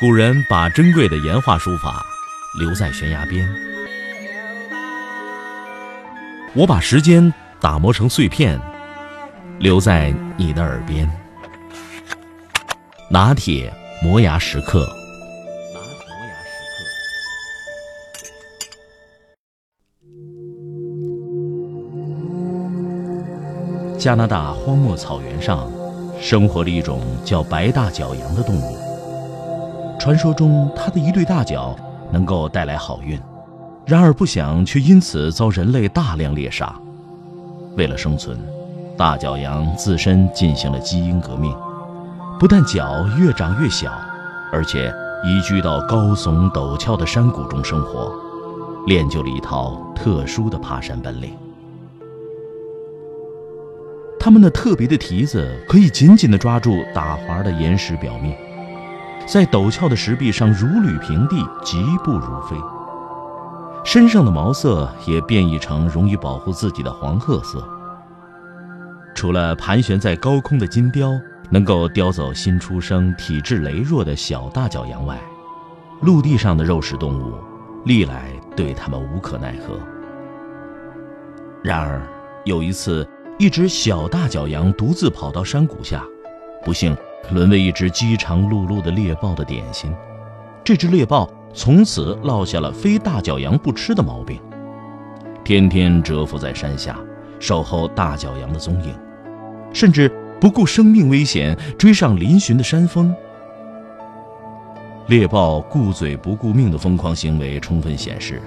古人把珍贵的岩画书法留在悬崖边，我把时间打磨成碎片，留在你的耳边。拿铁磨牙时刻。加拿大荒漠草原上，生活着一种叫白大角羊的动物。传说中，它的一对大脚能够带来好运，然而不想却因此遭人类大量猎杀。为了生存，大角羊自身进行了基因革命，不但脚越长越小，而且移居到高耸陡峭的山谷中生活，练就了一套特殊的爬山本领。它们那特别的蹄子可以紧紧地抓住打滑的岩石表面。在陡峭的石壁上如履平地，疾步如飞。身上的毛色也变异成容易保护自己的黄褐色。除了盘旋在高空的金雕能够叼走新出生、体质羸弱的小大角羊外，陆地上的肉食动物历来对它们无可奈何。然而，有一次，一只小大角羊独自跑到山谷下，不幸。沦为一只饥肠辘辘的猎豹的点心，这只猎豹从此落下了非大角羊不吃的毛病，天天蛰伏在山下，守候大角羊的踪影，甚至不顾生命危险追上嶙峋的山峰。猎豹顾嘴不顾命的疯狂行为，充分显示，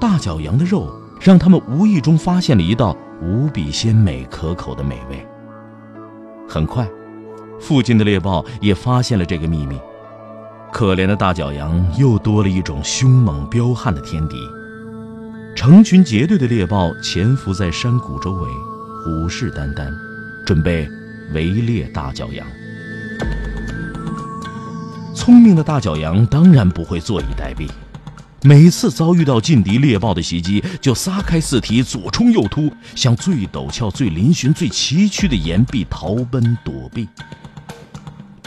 大角羊的肉让他们无意中发现了一道无比鲜美可口的美味。很快。附近的猎豹也发现了这个秘密，可怜的大角羊又多了一种凶猛彪悍的天敌。成群结队的猎豹潜伏在山谷周围，虎视眈眈，准备围猎大角羊。聪明的大角羊当然不会坐以待毙，每次遭遇到劲敌猎豹的袭击，就撒开四蹄，左冲右突，向最陡峭、最嶙峋、最崎岖的岩壁逃奔躲避。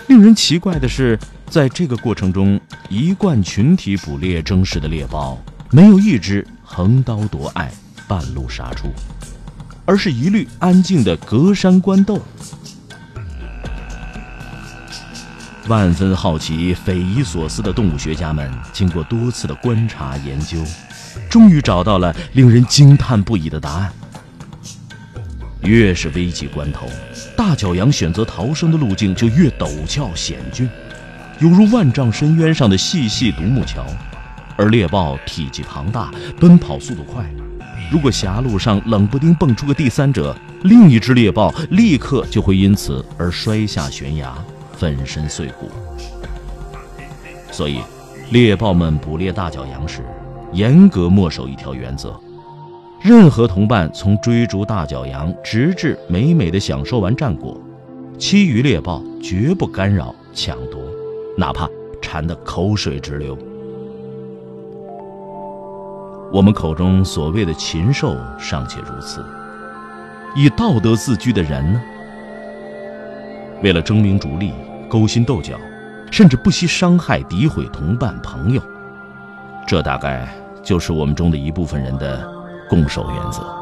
令人奇怪的是，在这个过程中，一贯群体捕猎争食的猎豹，没有一只横刀夺爱、半路杀出，而是一律安静的隔山观斗。万分好奇、匪夷所思的动物学家们，经过多次的观察研究，终于找到了令人惊叹不已的答案。越是危急关头，大角羊选择逃生的路径就越陡峭险峻，犹如万丈深渊上的细细独木桥；而猎豹体积庞大，奔跑速度快，如果狭路上冷不丁蹦出个第三者，另一只猎豹立刻就会因此而摔下悬崖，粉身碎骨。所以，猎豹们捕猎大角羊时，严格默守一条原则。任何同伴从追逐大角羊，直至美美的享受完战果，其余猎豹绝不干扰抢夺，哪怕馋得口水直流。我们口中所谓的禽兽尚且如此，以道德自居的人呢？为了争名逐利、勾心斗角，甚至不惜伤害、诋毁同伴、朋友，这大概就是我们中的一部分人的。共守原则。